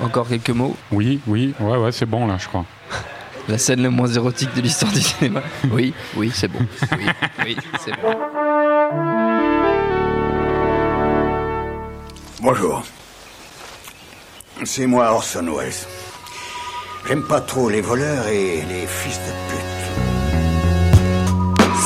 Encore quelques mots Oui, oui, ouais, ouais, c'est bon là, je crois. La scène la moins érotique de l'histoire du cinéma. Oui, oui, c'est bon. Oui, oui, c'est bon. Bonjour. C'est moi Orson Welles. J'aime pas trop les voleurs et les fils de pute.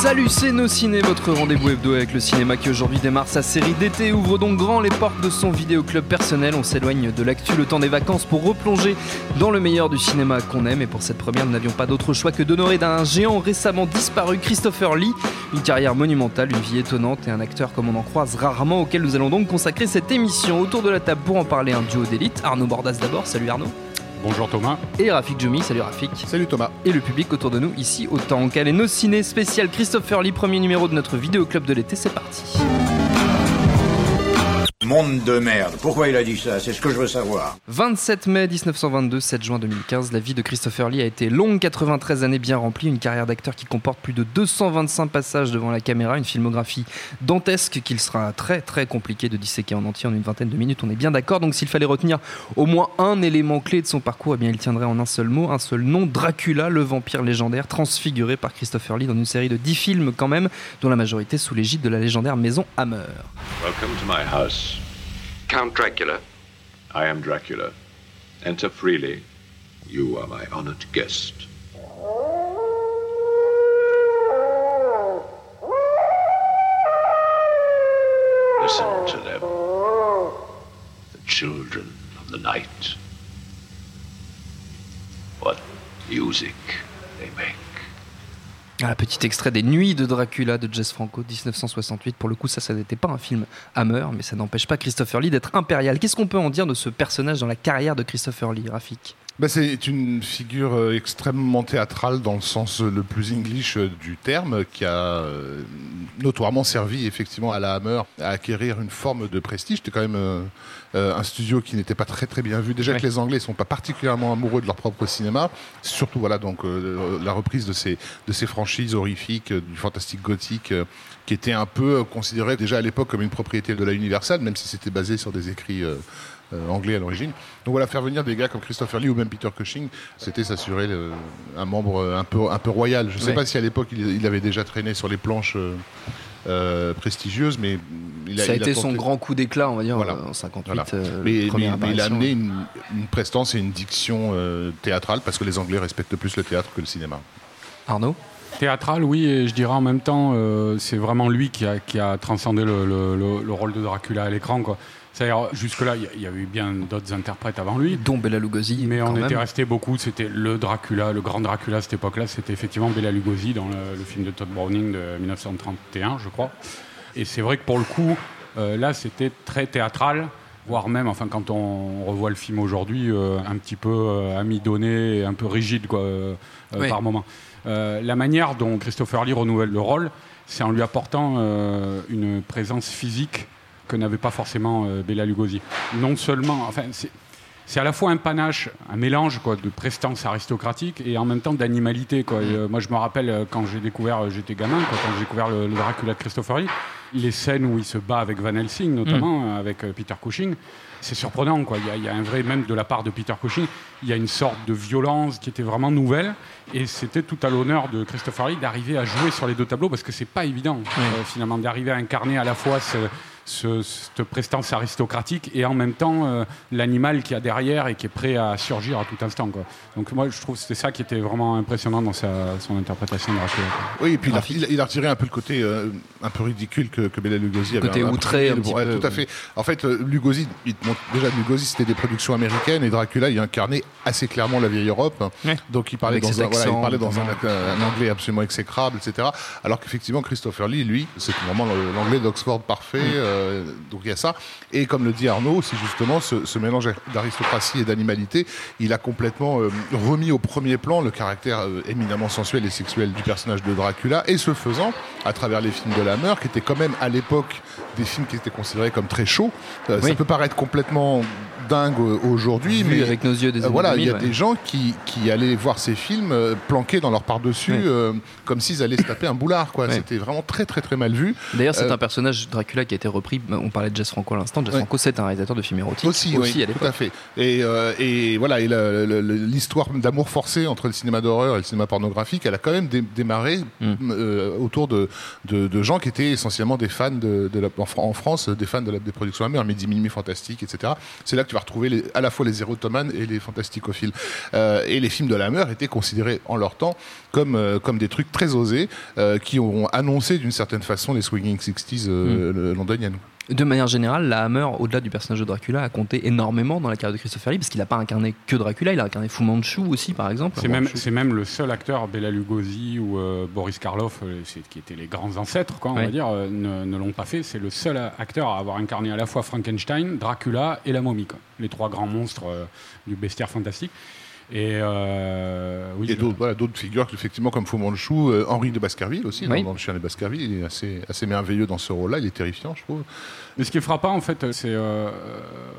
Salut, c'est Nos Ciné, votre rendez-vous hebdo avec le cinéma qui aujourd'hui démarre sa série d'été. Ouvre donc grand les portes de son vidéoclub personnel. On s'éloigne de l'actu le temps des vacances pour replonger dans le meilleur du cinéma qu'on aime. Et pour cette première, nous n'avions pas d'autre choix que d'honorer d'un géant récemment disparu, Christopher Lee. Une carrière monumentale, une vie étonnante et un acteur comme on en croise rarement auquel nous allons donc consacrer cette émission. Autour de la table pour en parler, un duo d'élite. Arnaud Bordas d'abord. Salut Arnaud. Bonjour Thomas. Et Rafik Djoumi, salut Rafik. Salut Thomas. Et le public autour de nous ici autant. Quel est nos ciné spécial Christopher Lee, premier numéro de notre vidéo club de l'été, c'est parti. Monde de merde. Pourquoi il a dit ça? C'est ce que je veux savoir. 27 mai 1922, 7 juin 2015, la vie de Christopher Lee a été longue, 93 années bien remplies, une carrière d'acteur qui comporte plus de 225 passages devant la caméra, une filmographie dantesque qu'il sera très très compliqué de disséquer en entier en une vingtaine de minutes, on est bien d'accord. Donc s'il fallait retenir au moins un élément clé de son parcours, eh bien il tiendrait en un seul mot, un seul nom, Dracula, le vampire légendaire transfiguré par Christopher Lee dans une série de 10 films quand même, dont la majorité sous l'égide de la légendaire maison Hammer. Welcome to my house. Count Dracula. I am Dracula. Enter freely. You are my honored guest. Listen to them. The children of the night. What music. Ah, petit extrait des Nuits de Dracula de Jess Franco, 1968. Pour le coup, ça, ça n'était pas un film Hammer, mais ça n'empêche pas Christopher Lee d'être impérial. Qu'est-ce qu'on peut en dire de ce personnage dans la carrière de Christopher Lee, Rafik? Bah, c'est une figure euh, extrêmement théâtrale dans le sens le plus English euh, du terme, qui a euh, notoirement servi effectivement à la Hammer à acquérir une forme de prestige. C'était quand même un studio qui n'était pas très très bien vu. Déjà que les Anglais sont pas particulièrement amoureux de leur propre cinéma, surtout voilà donc la reprise de ces de ces franchises horrifiques du fantastique gothique qui était un peu considéré déjà à l'époque comme une propriété de la Universal, même si c'était basé sur des écrits euh, anglais à l'origine. Donc voilà, faire venir des gars comme Christopher Lee ou même Peter Cushing, c'était s'assurer un membre un peu, un peu royal. Je ne sais pas si à l'époque il, avait déjà traîné sur les planches. Euh, euh, prestigieuses, mais il a, ça a été son grand coup d'éclat, on va dire, en 58. mais, il a amené une, prestance et une diction théâtrale parce que les Anglais respectent plus le théâtre que le cinéma. Arnaud? Théâtral, oui, et je dirais en même temps, c'est vraiment lui qui a, qui a transcendé le, le, rôle de Dracula à l'écran. C'est-à-dire, jusque-là, il y, a eu bien d'autres interprètes avant lui. Dont Bela Lugosi. Mais on était resté beaucoup, c'était le Dracula, le grand Dracula à cette époque-là, c'était effectivement Bela Lugosi dans le, film de Todd Browning de 1931, je crois. Et c'est vrai que pour le coup, euh, là, c'était très théâtral, voire même, enfin, quand on revoit le film aujourd'hui, euh, un petit peu euh, amidonné, un peu rigide, quoi, par moment. La manière dont Christopher Lee renouvelle le rôle, c'est en lui apportant une présence physique que n'avait pas forcément euh, Bella Lugosi. Non seulement, enfin, c'est à la fois un panache, un mélange quoi, de prestance aristocratique et en même temps d'animalité. Euh, moi, je me rappelle euh, quand j'ai découvert, j'étais gamin, quand j'ai découvert le, Dracula de Christopher Lee, les scènes où il se bat avec Van Helsing, notamment mm. avec Peter Cushing, c'est surprenant. Quoi. Il, y a, un vrai, même de la part de Peter Cushing, il y a une sorte de violence qui était vraiment nouvelle. Et c'était tout à l'honneur de Christopher Lee d'arriver à jouer sur les deux tableaux parce que c'est pas évident, finalement, d'arriver à incarner à la fois ce, cette prestance aristocratique et en même temps euh, l'animal qui a derrière et qui est prêt à surgir à tout instant. Quoi. Donc moi je trouve que c'était ça qui était vraiment impressionnant dans sa, son interprétation de Dracula. Oui, et puis il a, retiré un peu le côté euh, un peu ridicule que, que Bela Lugosi avait. Côté outré, un petit peu. Tout à fait. En fait, euh, Lugosi, il déjà Lugosi c'était des productions américaines et Dracula il incarnait assez clairement la vieille Europe. Donc il parlait, dans, un, voilà, il parlait dans un, anglais absolument exécrable, etc. Alors qu'effectivement Christopher Lee, lui, c'est vraiment l'anglais d'Oxford parfait. Mm. Euh, donc il y a ça. Et comme le dit Arnaud, c'est justement ce, mélange d'aristocratie et d'animalité, il a complètement euh, remis au premier plan le caractère euh, éminemment sensuel et sexuel du personnage de Dracula, et ce faisant, à travers les films de la Hammer, qui étaient quand même à l'époque des films qui étaient considérés comme très chauds. Ça peut paraître complètement dingue aujourd'hui, mais avec nos yeux des euh, années voilà, il y a 2000, ouais. des gens qui, qui allaient voir ces films euh, planqués dans leur par-dessus, euh, comme s'ils allaient se taper un boulard. quoi. C'était vraiment très très très mal vu. D'ailleurs, c'est Euh, un personnage Dracula qui a été repris. bah, On parlait de Jess Franco à l'instant. Jess. Franco, c'est un réalisateur de films érotiques Aussi, oui, à tout à fait. Et, euh, et voilà, et l'histoire d'amour forcé entre le cinéma d'horreur et le cinéma pornographique, elle a quand même dé- démarré Mm. autour de, de, de gens qui étaient essentiellement des fans de, de la, en, Fran- en France, des fans de la des productions Hammer, Midi Minuit Fantastique, etc. C'est là que tu vas retrouver les- à la fois les érotomanes et les fantasticophiles. Euh, et les films de la Hammer étaient considérés en leur temps comme, euh, comme des trucs très osés euh, qui ont annoncé d'une certaine façon les swinging 60s euh, le- londoniennes. De manière générale, la Hammer, au-delà du personnage de Dracula, a compté énormément dans la carrière de Christopher Lee parce qu'il n'a pas incarné que Dracula, il a incarné Fu Manchu aussi, par exemple. C'est même, c'est même le seul acteur, Bela Lugosi ou euh, Boris Karloff, euh, c'est- qui étaient les grands ancêtres, quoi, on Ouais. va dire, euh, ne, ne l'ont pas fait. C'est le seul acteur à avoir incarné à la fois Frankenstein, Dracula et la momie, quoi. les trois grands monstres euh, du bestiaire fantastique. Et euh, oui, Et d'autres voilà, d'autres figures, effectivement, comme Fu Manchu, euh, Henri de Baskerville aussi, dans- Oui. dans, Le Chien de Baskerville, il est assez, assez merveilleux dans ce rôle-là, il est terrifiant, je trouve. Mais ce qui est frappant, en fait, c'est. euh,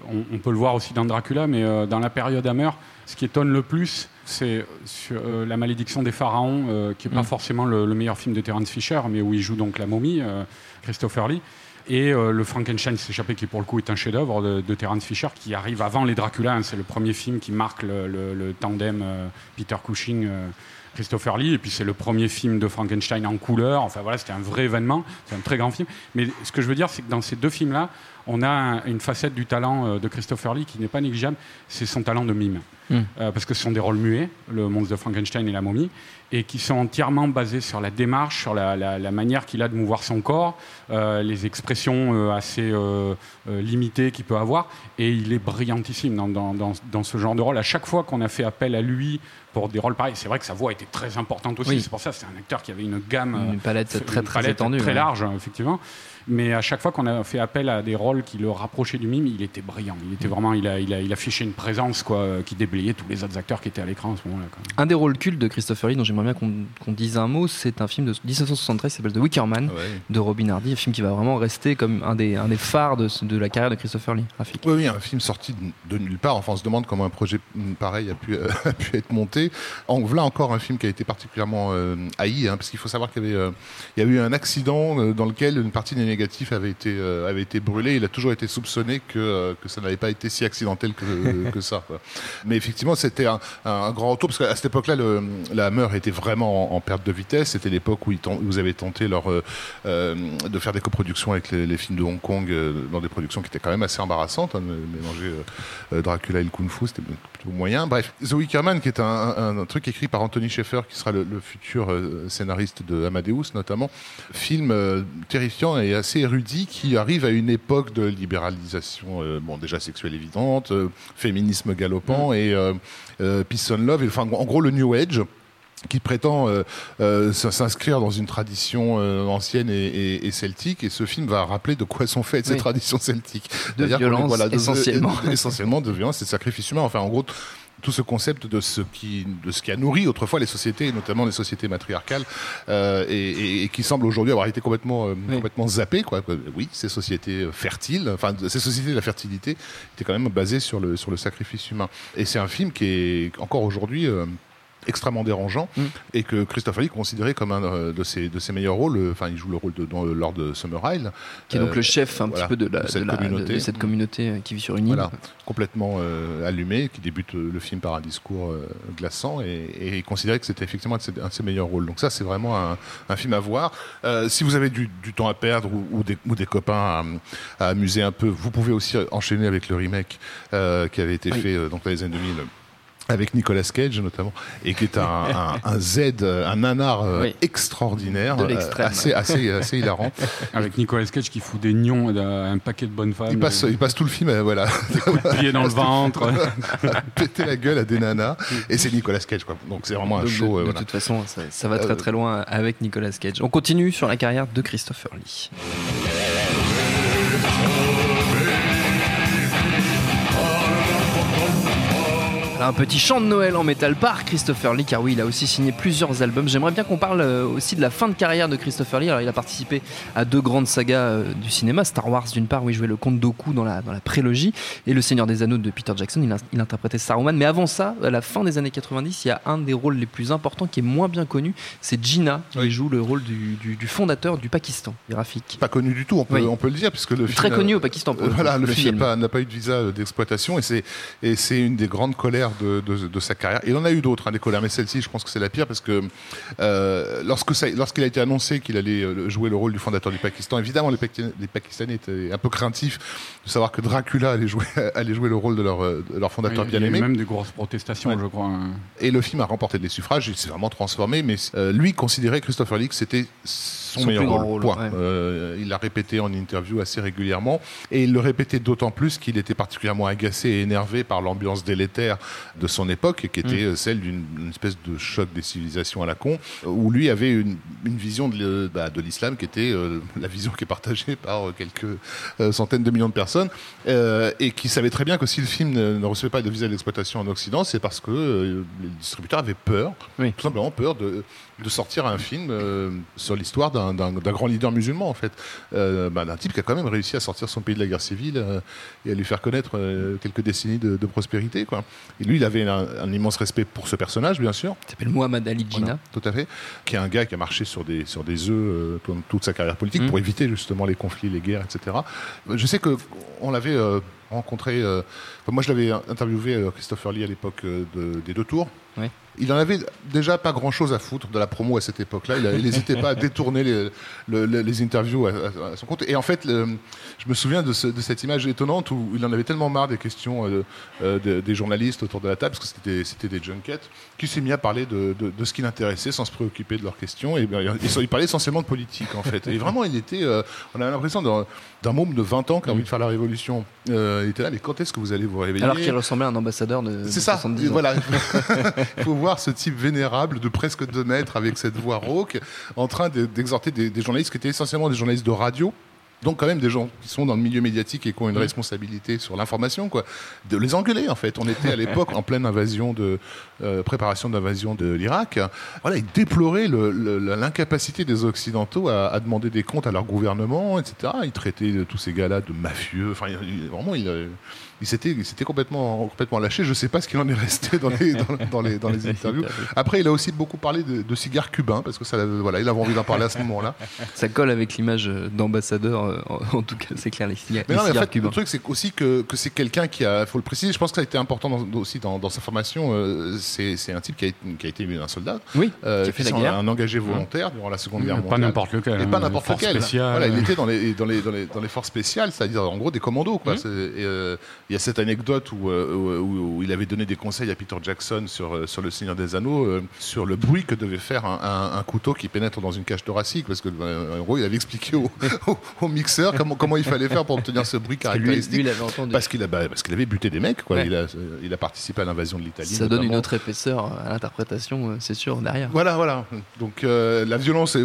on, on peut le voir aussi dans Dracula, mais euh, dans la période Hammer, ce qui étonne le plus, c'est sur euh, La malédiction des pharaons, euh, qui n'est pas Mm. forcément le, le meilleur film de Terence Fisher, mais où il joue donc la momie, euh, Christopher Lee. Et euh, le Frankenstein s'échappé, qui pour le coup est un chef-d'œuvre de, de Terence Fisher, qui arrive avant les Dracula. hein. c'est le premier film qui marque le, le- le tandem euh, Peter Cushing. euh, Christopher Lee, et puis c'est le premier film de Frankenstein en couleur. Enfin voilà, c'était un vrai événement, c'est un très grand film. Mais ce que je veux dire, c'est que dans ces deux films-là, on a un- une facette du talent euh, de Christopher Lee qui n'est pas négligeable, c'est son talent de mime. Mm. Euh, parce que ce sont des rôles muets, le monstre de Frankenstein et la momie, et qui sont entièrement basés sur la démarche, sur la, la- la manière qu'il a de mouvoir son corps, euh, les expressions euh, assez limitées qu'il peut avoir, et il est brillantissime dans, dans- dans- dans ce genre de rôle. À chaque fois qu'on a fait appel à lui pour des rôles pareils, c'est vrai que sa voix était très importante aussi, Oui. c'est pour ça que c'est un acteur qui avait une gamme Une palette une très très palette étendue. très large, effectivement. Mais à chaque fois qu'on a fait appel à des rôles qui le rapprochaient du mime, il était brillant. Il était vraiment, il a, il a, il affichait une présence quoi, euh, qui déblayait tous les autres acteurs qui étaient à l'écran à ce moment-là. quoi. Un des rôles cultes de Christopher Lee dont j'aimerais bien qu'on qu'on dise un mot, c'est un film de 1973 qui s'appelle The Wicker Man de Robin Hardy, un film qui va vraiment rester comme un des, un des phares de, de la carrière de Christopher Lee. Rafik. Oui, oui, un film sorti de, de nulle part. Enfin, on se demande comment un projet mm, pareil a pu, euh, a pu être monté. En voilà encore un film qui a été particulièrement euh, haï, hein, parce qu'il faut savoir qu'il y, avait, euh, il y a eu un accident dans lequel une partie des négatifs avait été, euh, avait été brûlée. Il a toujours été soupçonné que, euh, que ça n'avait pas été si accidentel que, que ça. quoi. Mais effectivement, c'était un, un grand retour, parce qu'à cette époque-là, la Hammer était vraiment en, en perte de vitesse. C'était l'époque où où ils avaient tenté leur, euh, de faire des coproductions avec les, les films de Hong Kong, dans des productions qui étaient quand même assez embarrassantes. hein, mélanger Dracula et le Kung Fu, c'était plutôt moyen. Bref, The Wicker Man, qui est un, un- un truc écrit par Anthony Schaeffer, qui sera le, le futur scénariste de Amadeus notamment, film terrifiant et assez érudit qui arrive à une époque de libéralisation, euh, bon déjà sexuelle évidente, euh, féminisme galopant et euh, peace and love, et, enfin en gros le New Age qui prétend euh, euh, s'inscrire dans une tradition euh, ancienne et, et- et celtique, et ce film va rappeler de quoi sont faites ces traditions celtiques. De violence, de- essentiellement. de- essentiellement de violence et de sacrifice humain. Enfin, en gros, tout ce concept de ce qui, de ce qui a nourri autrefois les sociétés, et notamment les sociétés matriarcales, euh, et, et- et qui semble aujourd'hui avoir été complètement, euh, Oui. complètement zappé. Quoi. Oui, ces sociétés euh, fertiles, enfin, ces sociétés de la fertilité étaient quand même basées sur le, sur le sacrifice humain. Et c'est un film qui est encore aujourd'hui. euh, extrêmement dérangeant Mm. et que Christophe Ali considéré comme un euh, de ses, de ses meilleurs rôles euh, enfin il joue le rôle de dans, lors de Summer Isle Qui est donc Euh, le chef un voilà, petit peu de, la, de cette de la- de- communauté. de cette communauté euh, qui vit sur une île. Voilà, complètement euh, allumé, qui débute euh, le film par un discours euh, glaçant et, il considérait que c'était effectivement un de, ses, un de ses meilleurs rôles. Donc ça, c'est vraiment un, un film à voir. Euh, si vous avez du, du temps à perdre ou, ou des, ou des copains à, à amuser un peu, vous pouvez aussi enchaîner avec le remake euh, qui avait été Oui. fait euh, donc dans les années 2000 avec Nicolas Cage notamment, et qui est un, un, un Z, un nanar euh, Oui. extraordinaire, De euh, assez, assez, assez hilarant. Avec Nicolas Cage qui fout des nions à un paquet de bonnes femmes. Il passe, il passe tout le film, euh, voilà, pieds dans le ventre. péter la gueule à des nanas, et c'est Nicolas Cage, quoi. Donc c'est vraiment un Donc, de- show. de, voilà. toute façon, ça, ça va très très loin avec Nicolas Cage. On continue sur la carrière de Christopher Lee. Un petit chant de Noël en métal par Christopher Lee, car oui, il a aussi signé plusieurs albums. J'aimerais bien qu'on parle euh, aussi de la fin de carrière de Christopher Lee. Alors, il a participé à deux grandes sagas euh, du cinéma, Star Wars d'une part, où il jouait le comte Doku dans la, dans la prélogie, et Le Seigneur des Anneaux de Peter Jackson, il, a, il interprétait Saruman. Mais avant ça, à la fin des années 90, il y a un des rôles les plus importants qui est moins bien connu, c'est Gina. Il joue le rôle du, du, fondateur du Pakistan, graphique. Pas connu du tout, on peut, on peut le dire, puisque le Très connu au Pakistan. Pour voilà, le, film n'a pas, eu de visa d'exploitation, et c'est une des grandes colères de, de, de sa carrière. Il en a eu d'autres, hein, des colères, mais celle-ci, je pense que c'est la pire parce que euh, lorsqu'il a été annoncé qu'il allait euh, jouer le rôle du fondateur du Pakistan, évidemment, les, Pakistanais étaient un peu craintifs de savoir que Dracula allait jouer, allait jouer le rôle de leur, euh, leur fondateur bien aimé. Il y a eu même des grosses protestations, je crois. Hein. Et le film a remporté des suffrages, il s'est vraiment transformé, mais lui considérait Christopher Lee que c'était son, meilleur rôle. Euh, il l'a répété en interview assez régulièrement et il le répétait d'autant plus qu'il était particulièrement agacé et énervé par l'ambiance délétère de son époque, qui était mm. celle d'une espèce de choc des civilisations à la con, où lui avait une, vision de, bah, de l'islam qui était euh, la vision qui est partagée par euh, quelques centaines de millions de personnes et qui savait très bien que si le film ne, recevait pas de visa d'exploitation en Occident, c'est parce que les distributeurs avaient peur, tout simplement peur de de sortir un film euh, sur l'histoire d'un grand leader musulman, en fait. Euh, bah, d'un type qui a quand même réussi à sortir son pays de la guerre civile euh, et à lui faire connaître quelques décennies de, prospérité. Quoi. Et lui, il avait un, immense respect pour ce personnage, bien sûr. Il s'appelle Mohamed Ali Jinnah. tout à fait. Qui est un gars qui a marché sur des, sur des œufs toute sa carrière politique pour mm. éviter justement les conflits, les guerres, etc. Je sais qu'on l'avait rencontré. moi, je l'avais interviewé, Christopher Lee, à l'époque des deux tours. Oui il en avait déjà pas grand chose à foutre de la promo à cette époque-là. Il n'hésitait pas à détourner les, les interviews à, son compte. Et en fait, je me souviens de, cette image étonnante où il en avait tellement marre des questions euh, euh, des journalistes autour de la table, parce que c'était des junkets, qu'il s'est mis à parler de, ce qui l'intéressait sans se préoccuper de leurs questions. Et il, parlait essentiellement de politique, en fait. Et vraiment, il était. Euh, on a l'impression d'un môme de 20 ans qui a envie de faire la révolution. Il était là, mais quand est-ce que vous allez vous réveiller Alors qu'il ressemblait à un ambassadeur de. C'est ça, voilà. il faut voir ce type vénérable de presque 2 mètres avec cette voix rauque en train d'exhorter des, journalistes qui étaient essentiellement des journalistes de radio. Donc quand même des gens qui sont dans le milieu médiatique et qui ont une responsabilité sur l'information, quoi, de les engueuler en fait. On était à l'époque en pleine invasion de euh, préparation d'invasion de l'Irak. Voilà, ils déploraient l'incapacité des Occidentaux à, demander des comptes à leur gouvernement, etc. Ils traitaient tous ces gars-là de mafieux. Enfin, vraiment, ils, il s'était, complètement, complètement lâché. Je ne sais pas ce qu'il en est resté dans les, dans, les, dans les interviews. Après, il a aussi beaucoup parlé de, cigares cubains, parce que ça, voilà, il avait envie d'en parler à ce moment-là. Ça colle avec l'image d'ambassadeur, euh, en, tout cas, c'est clair, les, cigares, mais non, mais en fait, Le truc, c'est aussi que, que c'est quelqu'un qui a, faut le préciser, je pense que ça a été important aussi dans, sa formation. Euh, c'est, un type qui a, qui a, été un soldat, oui, euh, qui a fait la guerre. un engagé volontaire durant la Seconde Guerre mondiale. Pas n'importe lequel. Et pas hein, n'importe lequel. Voilà, il était dans les, dans les, dans les, dans les forces spéciales, c'est-à-dire en gros des commandos. Quoi. Mmh. Il y a cette anecdote euh, où, il avait donné des conseils à Peter Jackson sur, euh, sur Le Seigneur des Anneaux, euh, sur le bruit que devait faire un, couteau qui pénètre dans une cage thoracique, parce que en gros, il avait expliqué au, mixeur comment, comment il fallait faire pour obtenir ce bruit caractéristique. Parce qu'il bah, parce qu'il avait buté des mecs, quoi. Il, a, il, a, participé à l'invasion de l'Italie. Ça donne une autre épaisseur à l'interprétation, c'est sûr, derrière. Voilà, voilà. Donc la violence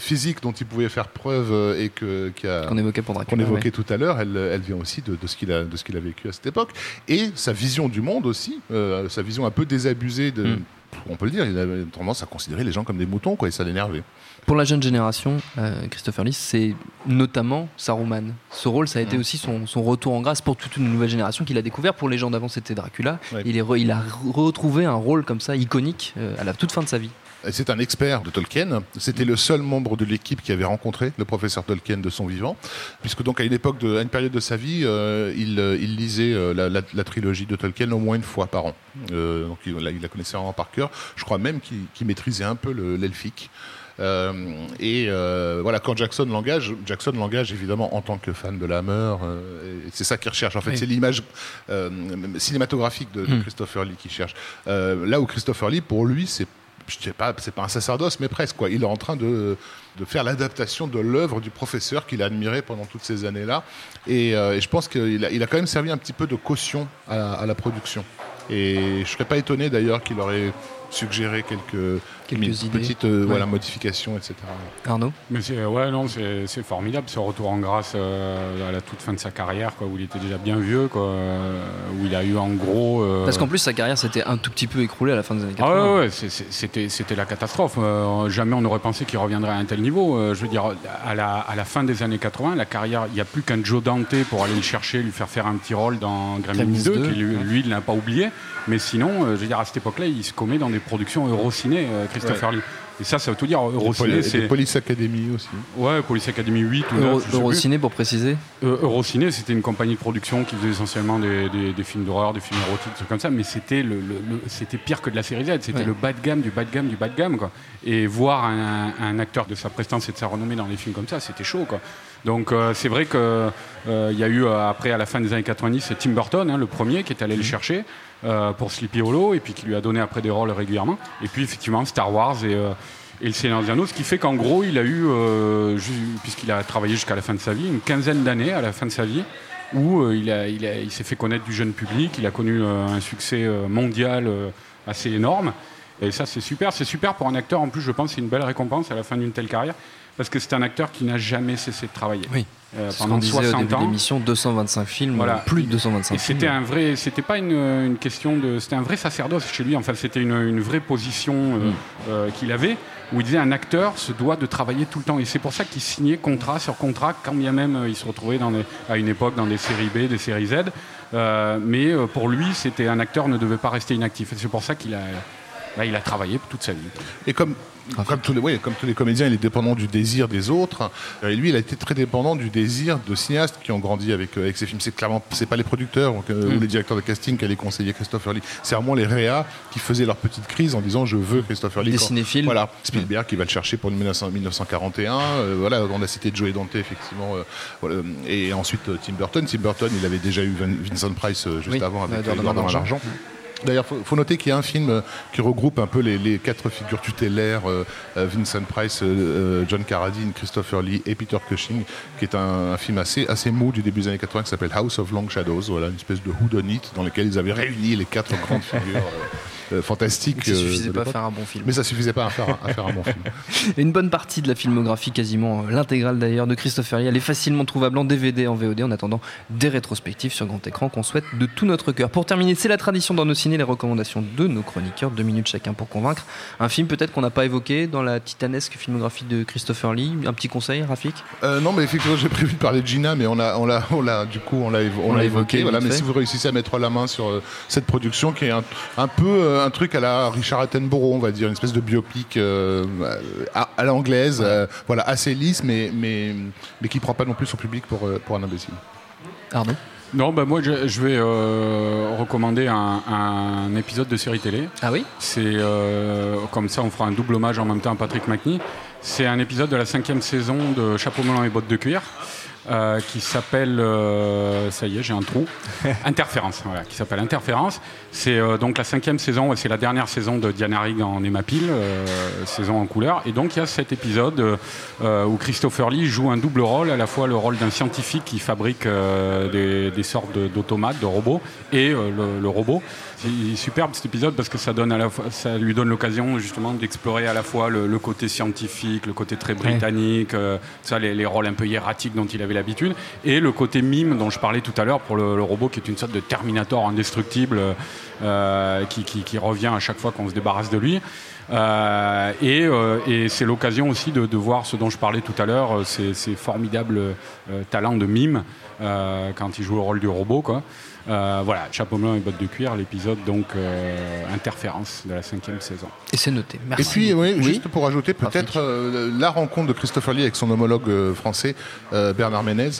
physique dont il pouvait faire preuve et que qu'on évoquait, qu'on évoquait tout à l'heure, elle, elle, vient aussi de, de ce qu'il a, de ce qu'il a vécu à cette époque et sa vision du monde aussi, euh, sa vision un peu désabusée de. Mm. On peut le dire, il avait tendance à considérer les gens comme des moutons, quoi, et ça l'énervait. Pour la jeune génération, euh, Christopher Lee, c'est notamment Saruman. Ce rôle, ça a été mm. aussi son, retour en grâce pour toute une nouvelle génération qu'il a découvert. Pour les gens d'avant, c'était Dracula. Il, est il a retrouvé un rôle comme ça, iconique, euh, à la toute fin de sa vie. C'est un expert de Tolkien. C'était le seul membre de l'équipe qui avait rencontré le professeur Tolkien de son vivant, puisque donc à une époque, de, à une période de sa vie, euh, il, euh, il, lisait euh, la, trilogie de Tolkien au moins une fois par an. donc il, il, la connaissait vraiment par cœur. Je crois même qu'il maîtrisait un peu l'elfique. Et voilà, quand Jackson l'engage, Jackson l'engage évidemment en tant que fan de la Hammer. c'est ça qu'il recherche. En fait, c'est l'image cinématographique de, de, hmm. Christopher Lee qu'il cherche. là où Christopher Lee, pour lui, c'est je sais pas, c'est pas un sacerdoce, mais presque. Quoi. Il est en train de, de faire l'adaptation de l'œuvre du professeur qu'il a admiré pendant toutes ces années-là. Et, euh, je pense qu'il a, il a quand même servi un petit peu de caution à, la production. Et je serais pas étonné d'ailleurs qu'il aurait suggérer quelques, Quelques idées. petites euh, Ouais. voilà, modifications, etc. Arnaud Mais c'est ouais non c'est c'est formidable ce retour en grâce euh, à la toute fin de sa carrière quoi où il était déjà bien vieux quoi euh, où il a eu en gros euh, Parce qu'en plus, sa carrière s'était un tout petit peu écroulée à la fin des années Ah 80. ouais, ouais, c'est- c'est- c'était c'était la catastrophe. Euh, jamais on n'aurait pensé qu'il reviendrait à un tel niveau. Euh, je veux dire, à la, à la fin des années 80, la carrière, il n'y a plus qu'un Joe Dante pour aller le chercher, lui faire faire un petit rôle dans Gremlins Gremlins 2, 2, qui lui, ouais. lui, il l'a pas oublié. Mais sinon, euh, je veux dire, à cette époque-là, il se commet dans des productions Eurociné, euh, Christopher Lee. Et ça, ça veut tout dire. Eurociné, c'est. Police Academy aussi. Ouais, Police Academy 8 ou 9. Euro-. Eurociné, pour préciser. Euh, Eurociné, c'était une compagnie de production qui faisait essentiellement des, des- des films d'horreur, des films érotiques, des trucs comme ça, mais c'était le, le- le- c'était pire que de la série Z, c'était Ouais. le bas de gamme du bas de gamme du bas de gamme. Quoi. Et voir un, un acteur de sa prestance et de sa renommée dans des films comme ça, c'était chaud. Quoi. Donc euh, c'est vrai qu'il y a eu euh, après, à la fin des années 90, c'est Tim Burton, hein, le premier, qui est allé le chercher euh, pour Sleepy Hollow, et puis qui lui a donné après des rôles régulièrement. Et puis effectivement, Star Wars et... euh, et le Seigneur des Anneaux, ce qui fait qu'en gros, il a eu, euh, puisqu'il a travaillé jusqu'à la fin de sa vie, une quinzaine d'années à la fin de sa vie, où euh, il, a- il, a- il s'est fait connaître du jeune public, il a connu un succès mondial assez énorme. Et ça, c'est super. C'est super pour un acteur. En plus, je pense c'est une belle récompense à la fin d'une telle carrière, parce que c'est un acteur qui n'a jamais cessé de travailler. Oui. Euh, pendant disait au 60 début de ans. l'émission, 225 films, Voilà. plus de 225 Et films. c'était un vrai, c'était pas une, une question de, c'était un vrai sacerdoce chez lui. Enfin, c'était une, une vraie position euh, euh, qu'il avait, où il disait un acteur se doit de travailler tout le temps. Et c'est pour ça qu'il signait contrat sur contrat, quand bien même il se retrouvait dans à une époque dans des séries B, des séries Z. Mais pour lui, c'était un acteur ne devait pas rester inactif. Et c'est pour ça qu'il a, bah, il a travaillé toute sa vie. Et comme, comme, tous les, oui, comme tous les comédiens, il est dépendant du désir des autres. Euh, Et lui, il a été très dépendant du désir de cinéastes qui ont grandi avec, euh, avec ses films. C'est clairement, c'est pas les producteurs ou, les directeurs de casting qui allaient conseiller Christopher Lee. C'est vraiment les réas qui faisaient leur petite crise en disant je veux Christopher Lee. Des Quand- cinéphiles. Voilà, Spielberg qui va le chercher pour le 1900 1941. euh, voilà, on a cité Joe Dante effectivement. euh, voilà, et ensuite euh, Tim Burton. Tim Burton, il avait déjà eu Vin- Vincent Price euh, juste Oui, avant avec l'argent. D'ailleurs, il faut, noter qu'il y a un film euh, qui regroupe un peu les, quatre figures tutélaires, euh, euh, Vincent Price, John Carradine, Christopher Lee et Peter Cushing, qui est un, un film assez, assez mou du début des années 80 qui s'appelle House of Long Shadows, voilà, une espèce de whodunit dans lequel ils avaient réuni les quatre grandes figures euh, fantastiques. Ça euh, suffisait pas à faire un bon film. Mais ça suffisait pas à faire, un- à faire un bon film. Une bonne partie de la filmographie, quasiment euh, l'intégrale d'ailleurs, de Christopher Lee, elle est facilement trouvable en DVD, en VOD, en attendant des rétrospectives sur grand écran qu'on souhaite de tout notre cœur. Pour terminer, c'est la tradition dans nos ciné, les recommandations de nos chroniqueurs, deux minutes chacun pour convaincre. Un film peut-être qu'on n'a pas évoqué dans la titanesque filmographie de Christopher Lee. Un petit conseil, Rafik? Euh, non, mais effectivement, j'ai prévu de parler de Gina, mais on a, on l'a, on l'a, du coup, on l'a, on On l'a évoqué. évoqué, voilà, mais fait. si vous réussissez à mettre la main sur euh, cette production, qui est un, un peu euh, un truc à la Richard Attenborough, on va dire, une espèce de biopic euh, à, à l'anglaise, euh, voilà, assez lisse, mais, mais, mais qui prend pas non plus son public pour, euh, pour un imbécile. Arnaud? Non, bah moi je, je vais euh, recommander un, un épisode de série télé. Ah oui? C'est euh, comme ça, on fera un double hommage en même temps à Patrick McNee. C'est un épisode de la cinquième saison de Chapeau melon et bottes de cuir. Euh, qui s'appelle, euh, ça y est, j'ai un trou, Interférence, voilà, qui s'appelle Interférence. C'est euh, donc la cinquième saison, c'est la dernière saison de Diana Rigg en Emma Peel, euh, saison en couleur. Et donc il y a cet épisode euh, où Christopher Lee joue un double rôle, à la fois le rôle d'un scientifique qui fabrique euh, des, des sortes d'automates, de robots, et euh, le, le robot. Est superbe cet épisode parce que ça, donne à la fois, ça lui donne l'occasion justement d'explorer à la fois le, le côté scientifique, le côté très britannique, euh, ça, les, les rôles un peu hiératiques dont il avait l'habitude, et le côté mime dont je parlais tout à l'heure pour le, le robot qui est une sorte de Terminator indestructible euh, qui, qui- qui revient à chaque fois qu'on se débarrasse de lui. Euh, et euh, et c'est l'occasion aussi de, de voir ce dont je parlais tout à l'heure, euh, ces, ces formidables euh, talents de mime euh, quand il joue le rôle du robot. Quoi. Euh, voilà, chapeau blanc et bottes de cuir, l'épisode donc euh, Interférence de la cinquième saison. Et c'est noté. Et Merci. puis, oui, Oui. juste pour ajouter peut-être euh, la rencontre de Christopher Lee avec son homologue euh, français, euh, Bernard Ménez,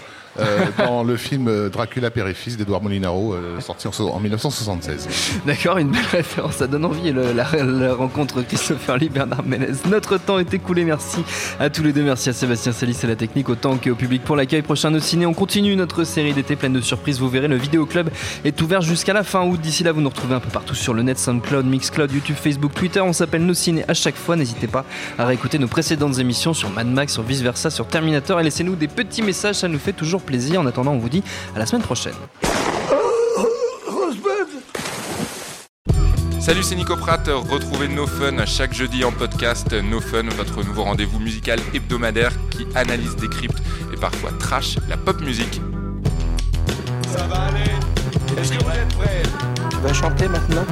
euh, dans le film Dracula Père et Fils d'Edouard Molinaro, euh, sorti en, so- en 1976. D'accord, une belle référence, ça donne envie le- la, la rencontre Christopher Lee Bernard Ménez. Notre temps est écoulé, merci à tous les deux, merci à Sébastien Salis à la technique autant qu'au public pour l'accueil prochain de ciné. On continue notre série d'été pleine de surprises, vous verrez le vidéo club est ouvert jusqu'à la fin août. D'ici là, vous nous retrouvez un peu partout sur le net, SoundCloud, Mixcloud, YouTube, Facebook, Twitter. On s'appelle Nos Ciné à chaque fois. N'hésitez pas à réécouter nos précédentes émissions sur Mad Max, sur Vice Versa, sur Terminator et laissez-nous des petits messages, ça nous fait toujours plaisir. En attendant, on vous dit à la semaine prochaine. Salut, c'est Nico Pratt. Retrouvez No Fun chaque jeudi en podcast. No Fun, votre nouveau rendez-vous musical hebdomadaire qui analyse, décrypte et parfois trash la pop musique. Ça va aller Est-ce que vous êtes prêts? Tu vas chanter maintenant?